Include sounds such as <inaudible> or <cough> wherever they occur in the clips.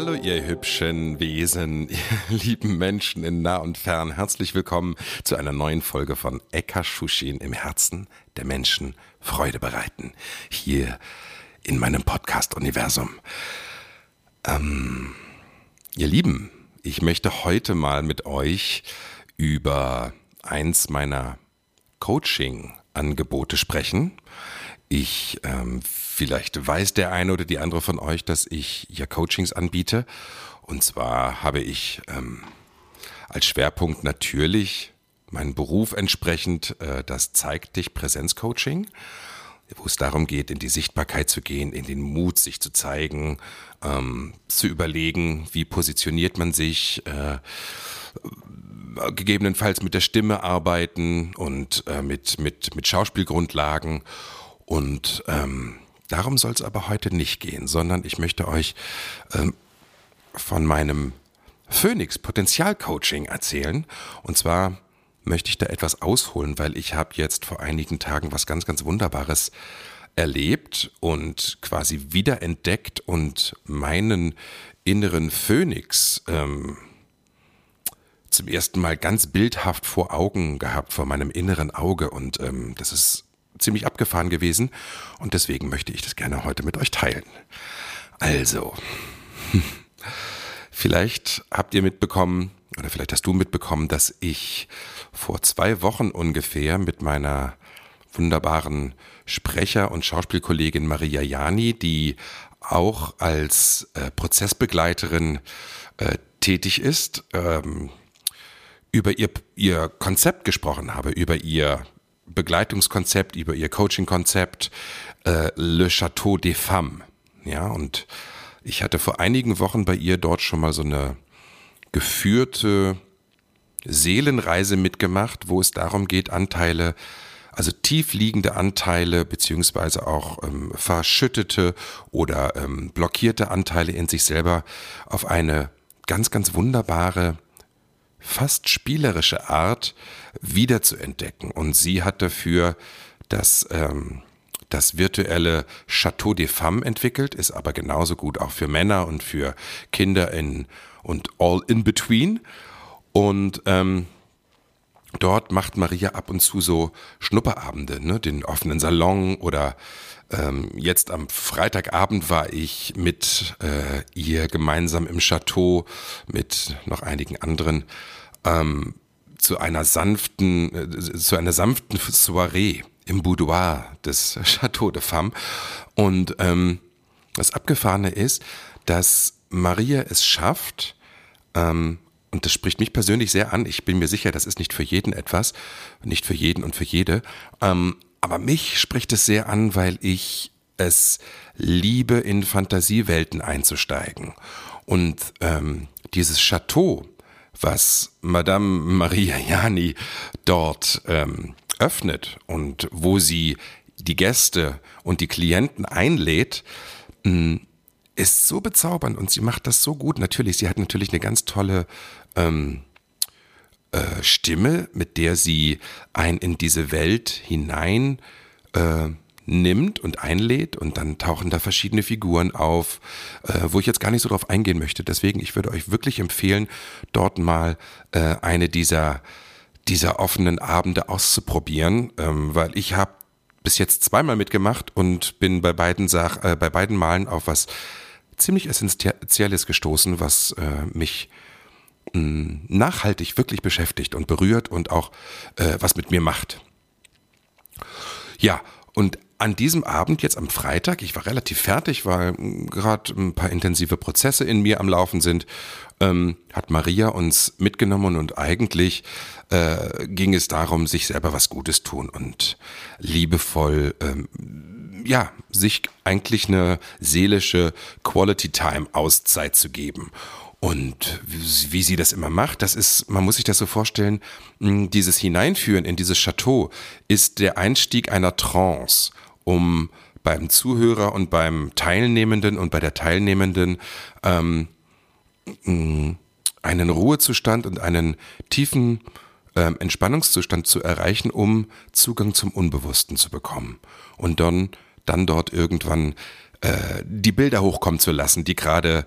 Hallo ihr hübschen Wesen, <laughs> ihr lieben Menschen in nah und fern. Herzlich willkommen zu einer neuen Folge von Eka Shushin im Herzen der Menschen Freude bereiten. Hier in meinem Podcast-Universum. Ähm, ihr Lieben, ich möchte heute mal mit euch über eins meiner Coaching-Angebote sprechen. Ich ähm, vielleicht weiß der eine oder die andere von euch, dass ich ja Coachings anbiete. Und zwar habe ich ähm, als Schwerpunkt natürlich meinen Beruf entsprechend äh, das zeigt dich Präsenzcoaching, wo es darum geht, in die Sichtbarkeit zu gehen, in den Mut, sich zu zeigen, ähm, zu überlegen, wie positioniert man sich. Äh, gegebenenfalls mit der Stimme arbeiten und äh, mit, mit, mit Schauspielgrundlagen. Und ähm, darum soll es aber heute nicht gehen, sondern ich möchte euch ähm, von meinem Phoenix Potenzial Coaching erzählen. Und zwar möchte ich da etwas ausholen, weil ich habe jetzt vor einigen Tagen was ganz, ganz Wunderbares erlebt und quasi wiederentdeckt und meinen inneren Phönix ähm, zum ersten Mal ganz bildhaft vor Augen gehabt, vor meinem inneren Auge. Und ähm, das ist ziemlich abgefahren gewesen. Und deswegen möchte ich das gerne heute mit euch teilen. Also, <laughs> vielleicht habt ihr mitbekommen, oder vielleicht hast du mitbekommen, dass ich vor zwei Wochen ungefähr mit meiner wunderbaren Sprecher- und Schauspielkollegin Maria Jani, die auch als äh, Prozessbegleiterin äh, tätig ist, ähm, über ihr, ihr Konzept gesprochen habe, über ihr Begleitungskonzept, über ihr Coachingkonzept äh, Le Chateau des Femmes. Ja, und ich hatte vor einigen Wochen bei ihr dort schon mal so eine geführte Seelenreise mitgemacht, wo es darum geht, Anteile, also tiefliegende Anteile beziehungsweise auch ähm, verschüttete oder ähm, blockierte Anteile in sich selber auf eine ganz, ganz wunderbare fast spielerische Art wiederzuentdecken. Und sie hat dafür das, ähm, das virtuelle Chateau des Femmes entwickelt, ist aber genauso gut auch für Männer und für Kinder in, und all in between. Und ähm, dort macht Maria ab und zu so Schnupperabende, ne? den offenen Salon oder ähm, jetzt am Freitagabend war ich mit äh, ihr gemeinsam im Chateau mit noch einigen anderen ähm, zu einer sanften, äh, zu einer sanften Soiree im Boudoir des Chateau de Femme. Und ähm, das Abgefahrene ist, dass Maria es schafft, ähm, und das spricht mich persönlich sehr an. Ich bin mir sicher, das ist nicht für jeden etwas, nicht für jeden und für jede. Ähm, aber mich spricht es sehr an, weil ich es liebe, in Fantasiewelten einzusteigen. Und ähm, dieses Chateau, was Madame Maria Jani dort ähm, öffnet und wo sie die Gäste und die Klienten einlädt, mm, ist so bezaubernd und sie macht das so gut. Natürlich, sie hat natürlich eine ganz tolle ähm, äh, Stimme, mit der sie ein in diese Welt hinein äh, nimmt und einlädt und dann tauchen da verschiedene Figuren auf, äh, wo ich jetzt gar nicht so drauf eingehen möchte. Deswegen, ich würde euch wirklich empfehlen, dort mal äh, eine dieser, dieser offenen Abende auszuprobieren, ähm, weil ich habe bis jetzt zweimal mitgemacht und bin bei beiden, Sach äh, bei beiden Malen auf was ziemlich Essentielles gestoßen, was äh, mich mh, nachhaltig wirklich beschäftigt und berührt und auch äh, was mit mir macht. Ja, und an diesem Abend, jetzt am Freitag, ich war relativ fertig, weil gerade ein paar intensive Prozesse in mir am Laufen sind, ähm, hat Maria uns mitgenommen und eigentlich äh, ging es darum, sich selber was Gutes tun und liebevoll, ähm, ja, sich eigentlich eine seelische Quality Time Auszeit zu geben. Und wie sie das immer macht, das ist, man muss sich das so vorstellen, dieses Hineinführen in dieses Chateau ist der Einstieg einer Trance um beim Zuhörer und beim Teilnehmenden und bei der Teilnehmenden ähm, einen Ruhezustand und einen tiefen ähm, Entspannungszustand zu erreichen, um Zugang zum Unbewussten zu bekommen und dann, dann dort irgendwann äh, die Bilder hochkommen zu lassen, die gerade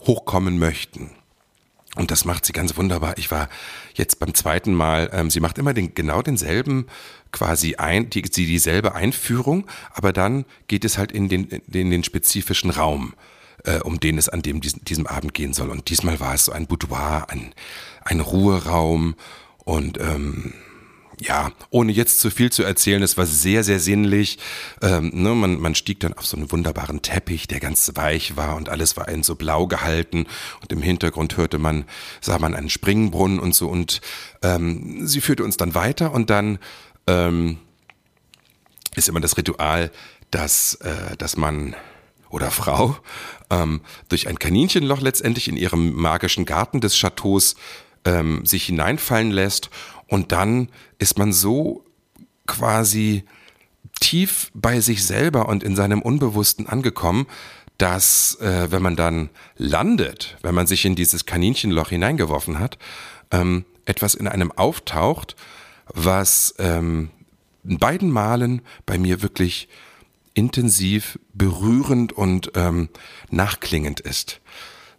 hochkommen möchten. Und das macht sie ganz wunderbar. Ich war jetzt beim zweiten Mal, ähm, sie macht immer den, genau denselben quasi ein, die, die, dieselbe Einführung, aber dann geht es halt in den, in den spezifischen Raum, äh, um den es an dem, diesem, diesem Abend gehen soll. Und diesmal war es so ein Boudoir, ein, ein Ruheraum und ähm, ja, ohne jetzt zu viel zu erzählen, es war sehr, sehr sinnlich. Ähm, ne, man, man stieg dann auf so einen wunderbaren Teppich, der ganz weich war und alles war in so blau gehalten und im Hintergrund hörte man, sah man einen Springbrunnen und so und ähm, sie führte uns dann weiter und dann ähm, ist immer das Ritual, dass, äh, dass man oder Frau ähm, durch ein Kaninchenloch letztendlich in ihrem magischen Garten des Chateaus ähm, sich hineinfallen lässt und dann ist man so quasi tief bei sich selber und in seinem Unbewussten angekommen, dass äh, wenn man dann landet, wenn man sich in dieses Kaninchenloch hineingeworfen hat, ähm, etwas in einem auftaucht, was ähm, in beiden Malen bei mir wirklich intensiv, berührend und ähm, nachklingend ist.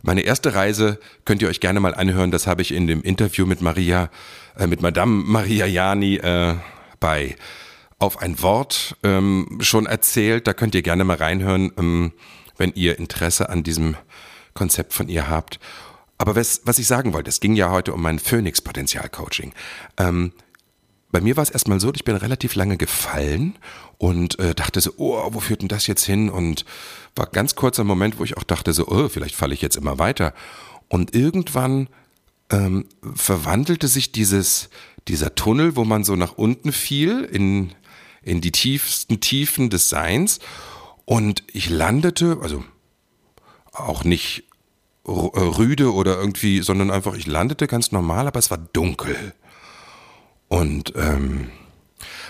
Meine erste Reise könnt ihr euch gerne mal anhören. Das habe ich in dem Interview mit Maria, äh, mit Madame Maria Jani äh, bei auf ein Wort ähm, schon erzählt. Da könnt ihr gerne mal reinhören, ähm, wenn ihr Interesse an diesem Konzept von ihr habt. Aber was, was ich sagen wollte, es ging ja heute um mein Phoenix-Potenzial-Coaching. Ähm, bei mir war es erstmal so, ich bin relativ lange gefallen und äh, dachte so, oh, wo führt denn das jetzt hin? Und war ganz kurzer Moment, wo ich auch dachte so, oh, vielleicht falle ich jetzt immer weiter. Und irgendwann ähm, verwandelte sich dieses, dieser Tunnel, wo man so nach unten fiel, in, in die tiefsten Tiefen des Seins. Und ich landete, also auch nicht rüde oder irgendwie, sondern einfach, ich landete ganz normal, aber es war dunkel. Und ähm,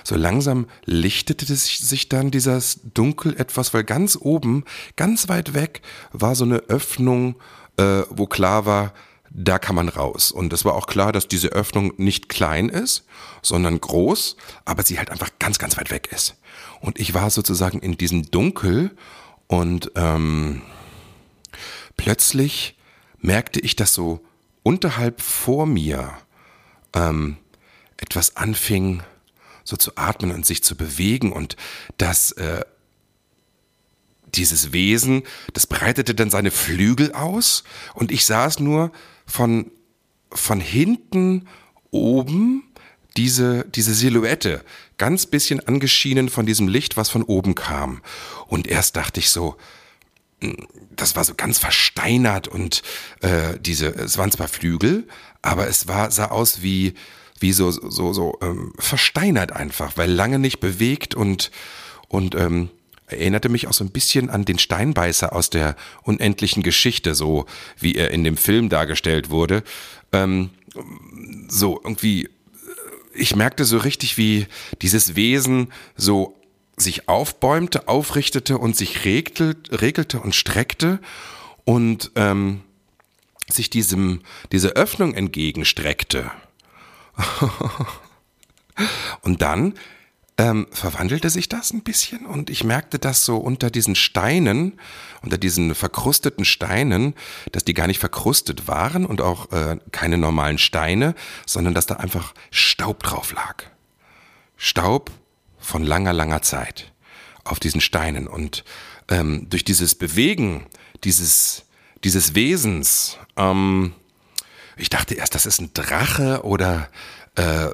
so langsam lichtete sich dann dieses Dunkel etwas, weil ganz oben, ganz weit weg, war so eine Öffnung, äh, wo klar war, da kann man raus. Und es war auch klar, dass diese Öffnung nicht klein ist, sondern groß, aber sie halt einfach ganz, ganz weit weg ist. Und ich war sozusagen in diesem Dunkel und ähm, plötzlich merkte ich, dass so unterhalb vor mir ähm, etwas anfing, so zu atmen und sich zu bewegen und das äh, dieses Wesen, das breitete dann seine Flügel aus und ich saß nur von von hinten oben diese, diese Silhouette, ganz bisschen angeschienen von diesem Licht, was von oben kam. Und erst dachte ich so, hm, das war so ganz versteinert und äh, diese, es waren zwar Flügel, aber es war, sah aus wie, wie so, so, so ähm, versteinert einfach, weil lange nicht bewegt und, und ähm, erinnerte mich auch so ein bisschen an den Steinbeißer aus der unendlichen Geschichte, so wie er in dem Film dargestellt wurde. Ähm, so irgendwie, ich merkte so richtig, wie dieses Wesen so sich aufbäumte, aufrichtete und sich regte, regelte und streckte und ähm, sich diesem, diese Öffnung entgegenstreckte. <laughs> und dann ähm, verwandelte sich das ein bisschen und ich merkte das so unter diesen Steinen, unter diesen verkrusteten Steinen, dass die gar nicht verkrustet waren und auch äh, keine normalen Steine, sondern dass da einfach Staub drauf lag. Staub von langer, langer Zeit auf diesen Steinen und ähm, durch dieses Bewegen dieses, dieses Wesens ähm, ich dachte erst, das ist ein Drache oder äh,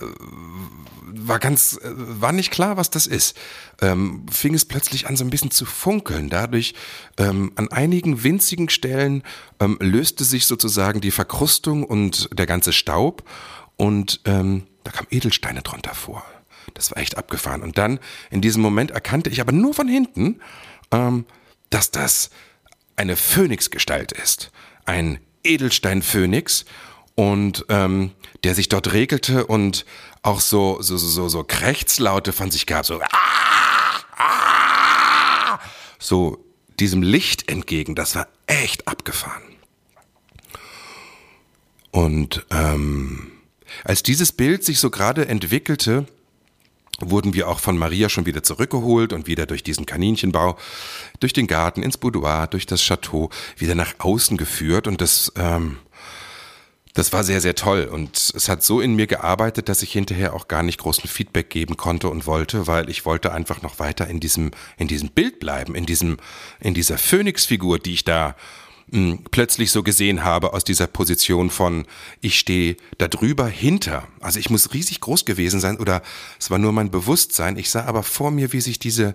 war ganz, äh, war nicht klar, was das ist. Ähm, fing es plötzlich an, so ein bisschen zu funkeln. Dadurch, ähm, an einigen winzigen Stellen ähm, löste sich sozusagen die Verkrustung und der ganze Staub und ähm, da kamen Edelsteine drunter vor. Das war echt abgefahren. Und dann, in diesem Moment, erkannte ich aber nur von hinten, ähm, dass das eine Phönixgestalt ist. Ein Edelstein-Phönix und ähm, der sich dort regelte und auch so, so, so, so Krächzlaute von sich gab, so, ah, ah, so diesem Licht entgegen. Das war echt abgefahren. Und ähm, als dieses Bild sich so gerade entwickelte, wurden wir auch von Maria schon wieder zurückgeholt und wieder durch diesen Kaninchenbau, durch den Garten, ins Boudoir, durch das Chateau wieder nach außen geführt. Und das, ähm, das war sehr, sehr toll. Und es hat so in mir gearbeitet, dass ich hinterher auch gar nicht großen Feedback geben konnte und wollte, weil ich wollte einfach noch weiter in diesem, in diesem Bild bleiben, in diesem, in dieser Phönixfigur, die ich da plötzlich so gesehen habe aus dieser Position von ich stehe da drüber hinter. Also ich muss riesig groß gewesen sein oder es war nur mein Bewusstsein. Ich sah aber vor mir, wie sich diese,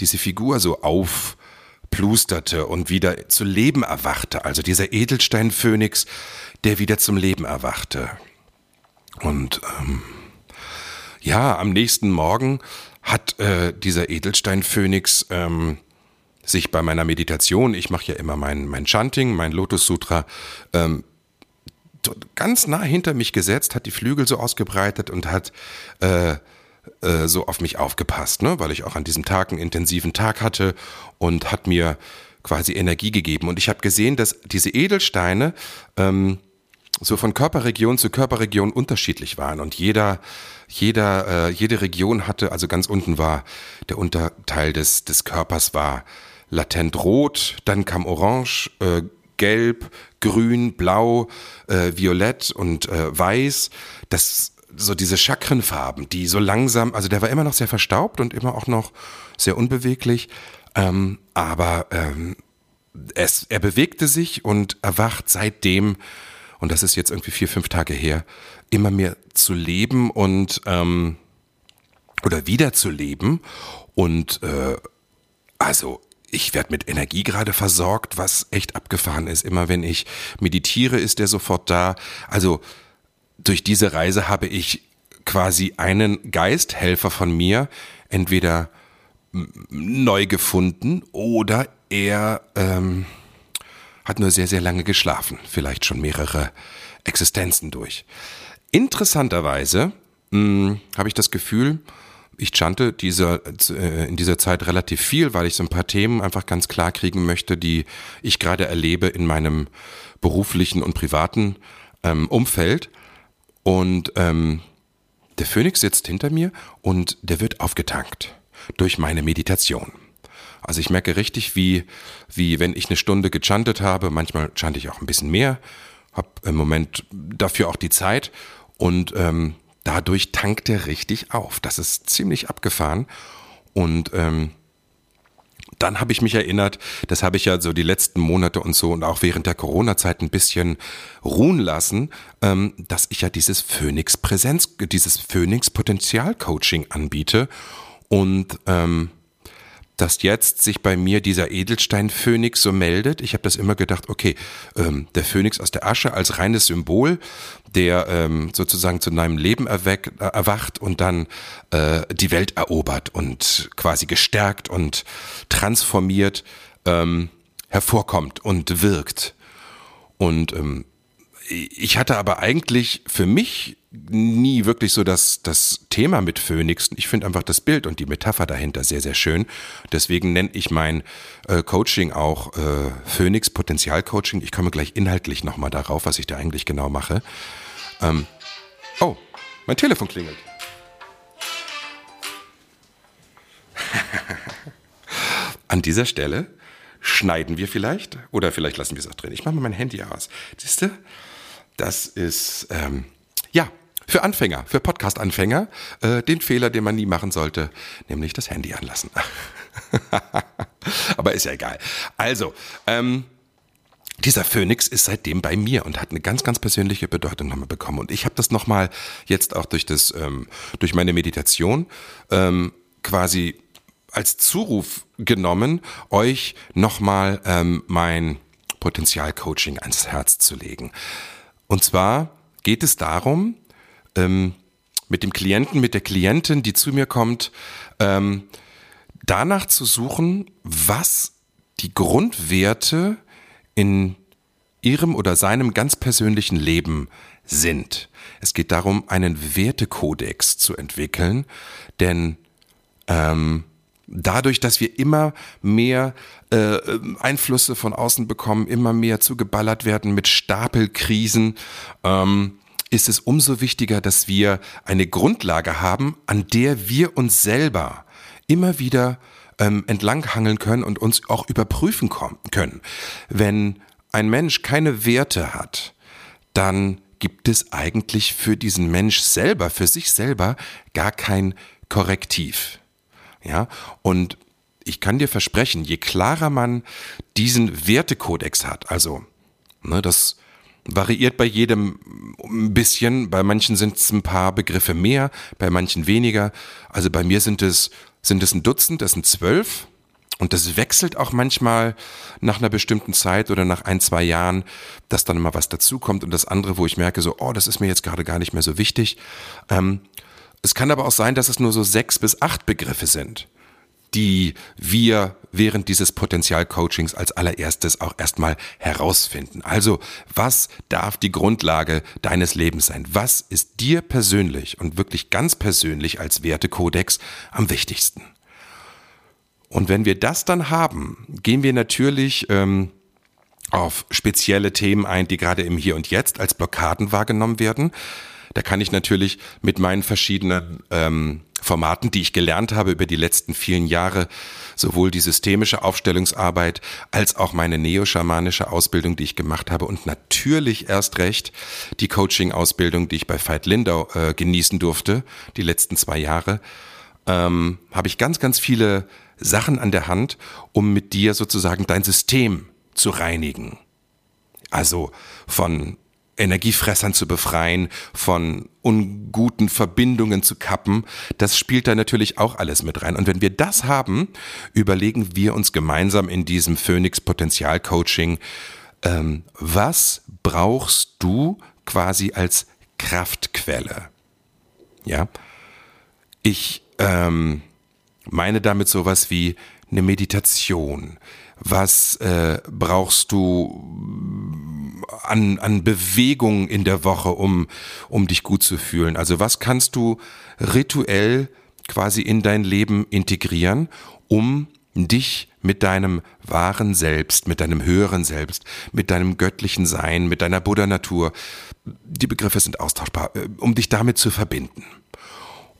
diese Figur so aufplusterte und wieder zu Leben erwachte. Also dieser Edelsteinphönix, der wieder zum Leben erwachte. Und ähm, ja, am nächsten Morgen hat äh, dieser Edelsteinphönix ähm, sich bei meiner Meditation, ich mache ja immer mein, mein Chanting, mein Lotus Sutra, ähm, ganz nah hinter mich gesetzt, hat die Flügel so ausgebreitet und hat äh, äh, so auf mich aufgepasst, ne? weil ich auch an diesem Tag einen intensiven Tag hatte und hat mir quasi Energie gegeben. Und ich habe gesehen, dass diese Edelsteine ähm, so von Körperregion zu Körperregion unterschiedlich waren und jeder jeder äh, jede Region hatte also ganz unten war der Unterteil des des Körpers war latent rot, dann kam orange, äh, gelb, grün, blau, äh, violett und äh, weiß. Das so diese Chakrenfarben, die so langsam, also der war immer noch sehr verstaubt und immer auch noch sehr unbeweglich, ähm, aber ähm, es, er bewegte sich und erwacht seitdem, und das ist jetzt irgendwie vier, fünf Tage her, immer mehr zu leben und ähm, oder wieder zu leben und äh, also ich werde mit Energie gerade versorgt, was echt abgefahren ist. Immer wenn ich meditiere, ist der sofort da. Also durch diese Reise habe ich quasi einen Geisthelfer von mir entweder neu gefunden oder er ähm, hat nur sehr, sehr lange geschlafen, vielleicht schon mehrere Existenzen durch. Interessanterweise habe ich das Gefühl, ich chante dieser, äh, in dieser Zeit relativ viel, weil ich so ein paar Themen einfach ganz klar kriegen möchte, die ich gerade erlebe in meinem beruflichen und privaten ähm, Umfeld. Und ähm, der Phönix sitzt hinter mir und der wird aufgetankt durch meine Meditation. Also ich merke richtig, wie, wie wenn ich eine Stunde gechantet habe, manchmal chante ich auch ein bisschen mehr, habe im Moment dafür auch die Zeit und ähm, dadurch tankt er richtig auf. Das ist ziemlich abgefahren. Und ähm, dann habe ich mich erinnert, das habe ich ja so die letzten Monate und so und auch während der Corona-Zeit ein bisschen ruhen lassen, ähm, dass ich ja dieses Phoenix-Präsenz, dieses Phoenix-Potenzial-Coaching anbiete. Und ähm, dass jetzt sich bei mir dieser Edelstein-Phönix so meldet. Ich habe das immer gedacht, okay, ähm, der Phönix aus der Asche als reines Symbol, der ähm, sozusagen zu neuem Leben erweck, äh, erwacht und dann äh, die Welt erobert und quasi gestärkt und transformiert ähm, hervorkommt und wirkt. Und ähm, ich hatte aber eigentlich für mich nie wirklich so das, das Thema mit Phoenix. Ich finde einfach das Bild und die Metapher dahinter sehr, sehr schön. Deswegen nenne ich mein äh, Coaching auch äh, Phoenix Potenzial Coaching. Ich komme gleich inhaltlich nochmal darauf, was ich da eigentlich genau mache. Ähm, oh, mein Telefon klingelt. <laughs> An dieser Stelle schneiden wir vielleicht oder vielleicht lassen wir es auch drin. Ich mache mal mein Handy aus. Siehst du? Das ist, ähm, ja, für Anfänger, für Podcast-Anfänger, äh, den Fehler, den man nie machen sollte, nämlich das Handy anlassen. <laughs> Aber ist ja egal. Also, ähm, dieser Phönix ist seitdem bei mir und hat eine ganz, ganz persönliche Bedeutung nochmal bekommen. Und ich habe das nochmal jetzt auch durch das, ähm, durch meine Meditation ähm, quasi als Zuruf genommen, euch nochmal ähm, mein Potenzialcoaching ans Herz zu legen. Und zwar geht es darum, ähm, mit dem Klienten, mit der Klientin, die zu mir kommt, ähm, danach zu suchen, was die Grundwerte in ihrem oder seinem ganz persönlichen Leben sind. Es geht darum, einen Wertekodex zu entwickeln, denn ähm, dadurch, dass wir immer mehr äh, Einflüsse von außen bekommen, immer mehr zugeballert werden mit Stapelkrisen, ähm, ist es umso wichtiger, dass wir eine Grundlage haben, an der wir uns selber immer wieder ähm, entlanghangeln können und uns auch überprüfen können. Wenn ein Mensch keine Werte hat, dann gibt es eigentlich für diesen Mensch selber, für sich selber gar kein Korrektiv. Ja, und ich kann dir versprechen, je klarer man diesen Wertekodex hat, also ne, das variiert bei jedem ein bisschen, bei manchen sind es ein paar Begriffe mehr, bei manchen weniger. Also bei mir sind es sind es ein Dutzend, das sind zwölf. Und das wechselt auch manchmal nach einer bestimmten Zeit oder nach ein, zwei Jahren, dass dann immer was dazukommt und das andere, wo ich merke, so, oh, das ist mir jetzt gerade gar nicht mehr so wichtig. Ähm, es kann aber auch sein, dass es nur so sechs bis acht Begriffe sind, die wir während dieses Potenzialcoachings als allererstes auch erstmal herausfinden. Also, was darf die Grundlage deines Lebens sein? Was ist dir persönlich und wirklich ganz persönlich als Wertekodex am wichtigsten? Und wenn wir das dann haben, gehen wir natürlich ähm, auf spezielle Themen ein, die gerade im Hier und Jetzt als Blockaden wahrgenommen werden. Da kann ich natürlich mit meinen verschiedenen ähm, Formaten, die ich gelernt habe über die letzten vielen Jahre, sowohl die systemische Aufstellungsarbeit als auch meine neoschamanische Ausbildung, die ich gemacht habe und natürlich erst recht die Coaching-Ausbildung, die ich bei Veit Lindau äh, genießen durfte, die letzten zwei Jahre, ähm, habe ich ganz, ganz viele Sachen an der Hand, um mit dir sozusagen dein System zu reinigen. Also von Energiefressern zu befreien, von unguten Verbindungen zu kappen, das spielt da natürlich auch alles mit rein. Und wenn wir das haben, überlegen wir uns gemeinsam in diesem Phoenix Potenzial Coaching, ähm, was brauchst du quasi als Kraftquelle? Ja, ich ähm, meine damit sowas wie eine Meditation. Was äh, brauchst du an, an Bewegung in der Woche, um, um dich gut zu fühlen? Also was kannst du rituell quasi in dein Leben integrieren, um dich mit deinem wahren Selbst, mit deinem höheren Selbst, mit deinem göttlichen Sein, mit deiner Buddha-Natur, die Begriffe sind austauschbar, äh, um dich damit zu verbinden.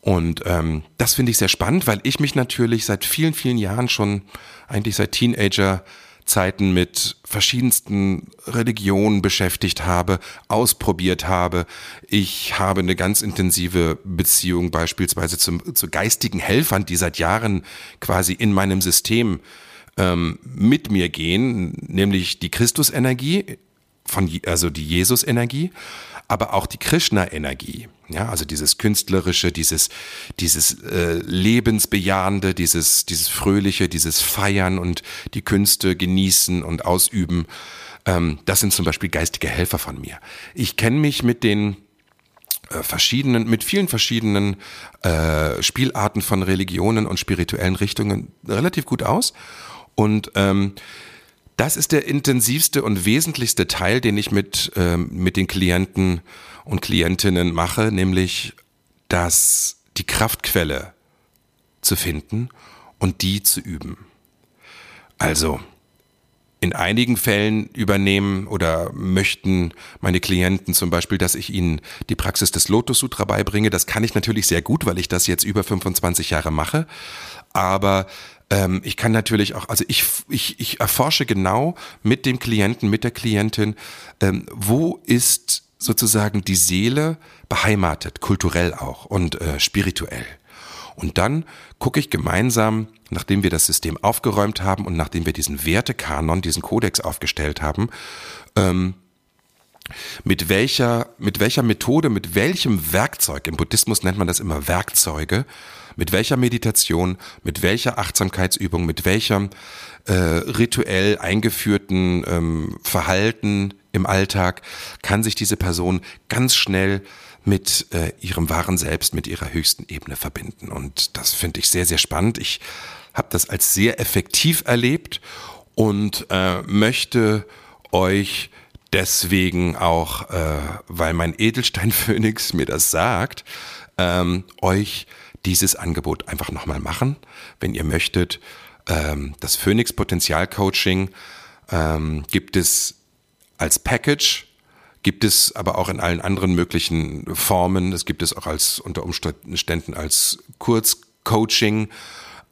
Und ähm, das finde ich sehr spannend, weil ich mich natürlich seit vielen, vielen Jahren schon, eigentlich seit Teenager, Zeiten mit verschiedensten Religionen beschäftigt habe, ausprobiert habe. Ich habe eine ganz intensive Beziehung beispielsweise zum, zu geistigen Helfern, die seit Jahren quasi in meinem System ähm, mit mir gehen, nämlich die Christusenergie, von, also die Jesus-Energie aber auch die Krishna-Energie. Ja, also dieses künstlerische, dieses, dieses äh, lebensbejahende, dieses, dieses fröhliche, dieses Feiern und die Künste genießen und ausüben. Ähm, das sind zum Beispiel geistige Helfer von mir. Ich kenne mich mit den äh, verschiedenen, mit vielen verschiedenen äh, Spielarten von Religionen und spirituellen Richtungen relativ gut aus. Und ähm, das ist der intensivste und wesentlichste Teil, den ich mit, ähm, mit den Klienten und Klientinnen mache, nämlich das, die Kraftquelle zu finden und die zu üben. Also, in einigen Fällen übernehmen oder möchten meine Klienten zum Beispiel, dass ich ihnen die Praxis des Lotus Sutra beibringe. Das kann ich natürlich sehr gut, weil ich das jetzt über 25 Jahre mache. Aber ähm, ich kann natürlich auch, also ich, ich, ich erforsche genau mit dem Klienten, mit der Klientin, ähm, wo ist sozusagen die Seele beheimatet, kulturell auch und äh, spirituell. Und dann gucke ich gemeinsam, nachdem wir das System aufgeräumt haben und nachdem wir diesen Wertekanon, diesen Kodex aufgestellt haben, ähm, mit welcher, mit welcher Methode, mit welchem Werkzeug, im Buddhismus nennt man das immer Werkzeuge, mit welcher Meditation, mit welcher Achtsamkeitsübung, mit welchem äh, rituell eingeführten ähm, Verhalten im Alltag kann sich diese Person ganz schnell mit äh, ihrem wahren Selbst, mit ihrer höchsten Ebene verbinden. Und das finde ich sehr, sehr spannend. Ich habe das als sehr effektiv erlebt und äh, möchte euch deswegen auch, äh, weil mein Edelstein-Phönix <laughs> mir das sagt, ähm, euch dieses Angebot einfach nochmal machen, wenn ihr möchtet. Ähm, das Phoenix Potenzial Coaching ähm, gibt es als Package, gibt es aber auch in allen anderen möglichen Formen. Es gibt es auch als unter Umständen als Kurzcoaching.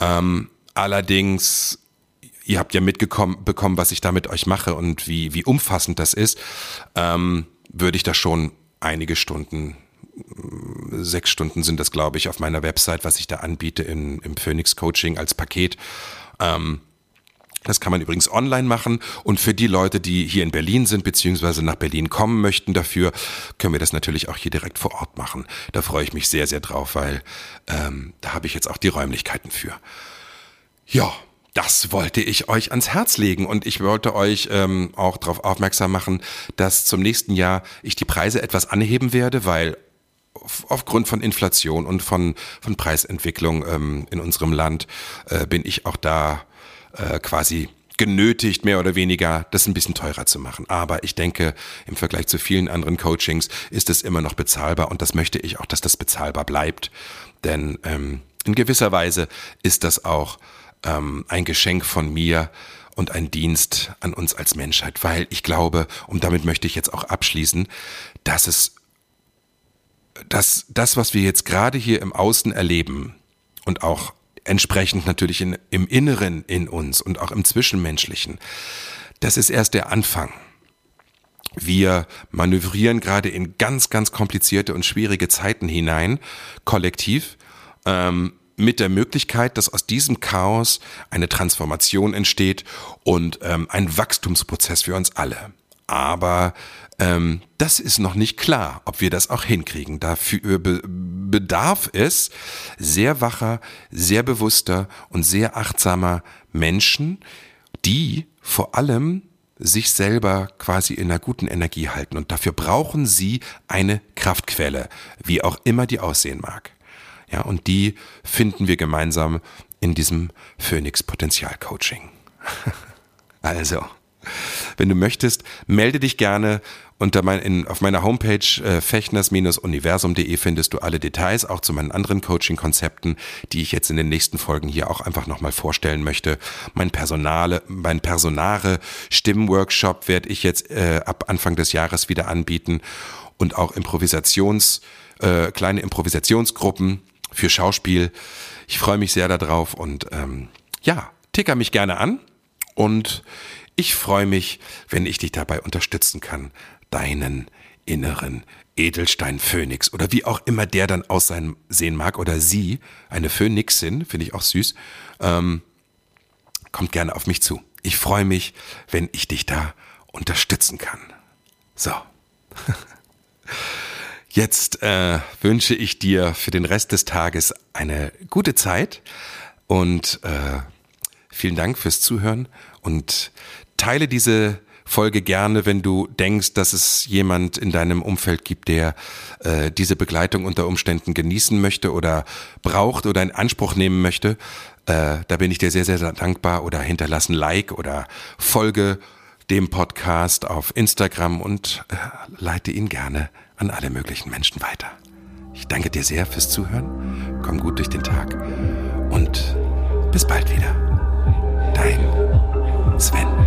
Ähm, allerdings ihr habt ja mitbekommen, bekommen, was ich da mit euch mache und wie, wie umfassend das ist, würde ich da schon einige Stunden, sechs Stunden sind das, glaube ich, auf meiner Website, was ich da anbiete in, im Phoenix Coaching als Paket. Ähm, das kann man übrigens online machen. Und für die Leute, die hier in Berlin sind, beziehungsweise nach Berlin kommen möchten dafür, können wir das natürlich auch hier direkt vor Ort machen. Da freue ich mich sehr, sehr drauf, weil ähm, da habe ich jetzt auch die Räumlichkeiten für. Ja, das wollte ich euch ans Herz legen und ich wollte euch ähm, auch darauf aufmerksam machen, dass zum nächsten Jahr ich die Preise etwas anheben werde, weil aufgrund von Inflation und von, von Preisentwicklung ähm, in unserem Land äh, bin ich auch da äh, quasi genötigt, mehr oder weniger, das ein bisschen teurer zu machen. Aber ich denke, im Vergleich zu vielen anderen Coachings ist es immer noch bezahlbar und das möchte ich auch, dass das bezahlbar bleibt. Denn ähm, in gewisser Weise ist das auch ähm, ein Geschenk von mir und ein Dienst an uns als Menschheit, weil ich glaube, und damit möchte ich jetzt auch abschließen, dass es, dass das, was wir jetzt gerade hier im Außen erleben und auch entsprechend natürlich in, im Inneren in uns und auch im Zwischenmenschlichen, das ist erst der Anfang. Wir manövrieren gerade in ganz, ganz komplizierte und schwierige Zeiten hinein, kollektiv. Ähm, mit der Möglichkeit, dass aus diesem Chaos eine Transformation entsteht und ähm, ein Wachstumsprozess für uns alle. Aber ähm, das ist noch nicht klar, ob wir das auch hinkriegen. Dafür be bedarf es sehr wacher, sehr bewusster und sehr achtsamer Menschen, die vor allem sich selber quasi in einer guten Energie halten. Und dafür brauchen sie eine Kraftquelle, wie auch immer die aussehen mag. Ja, und die finden wir gemeinsam in diesem Phoenix Potenzial Coaching. <laughs> also, wenn du möchtest, melde dich gerne unter mein, in, auf meiner Homepage äh, fechners-universum.de findest du alle Details, auch zu meinen anderen Coaching-Konzepten, die ich jetzt in den nächsten Folgen hier auch einfach nochmal vorstellen möchte. Mein Personale, mein Personare Stimmworkshop werde ich jetzt äh, ab Anfang des Jahres wieder anbieten und auch Improvisations, äh, kleine Improvisationsgruppen für Schauspiel. Ich freue mich sehr darauf und ähm, ja, ticker mich gerne an und ich freue mich, wenn ich dich dabei unterstützen kann, deinen inneren Edelstein Phönix oder wie auch immer der dann aussehen sehen mag oder sie, eine Phönixin, finde ich auch süß, ähm, kommt gerne auf mich zu. Ich freue mich, wenn ich dich da unterstützen kann. So. <laughs> Jetzt äh, wünsche ich dir für den Rest des Tages eine gute Zeit und äh, vielen Dank fürs Zuhören und teile diese Folge gerne, wenn du denkst, dass es jemand in deinem Umfeld gibt, der äh, diese Begleitung unter Umständen genießen möchte oder braucht oder in Anspruch nehmen möchte. Äh, da bin ich dir sehr, sehr dankbar oder hinterlassen Like oder Folge dem Podcast auf Instagram und äh, leite ihn gerne an alle möglichen Menschen weiter. Ich danke dir sehr fürs Zuhören. Komm gut durch den Tag und bis bald wieder. Dein Sven.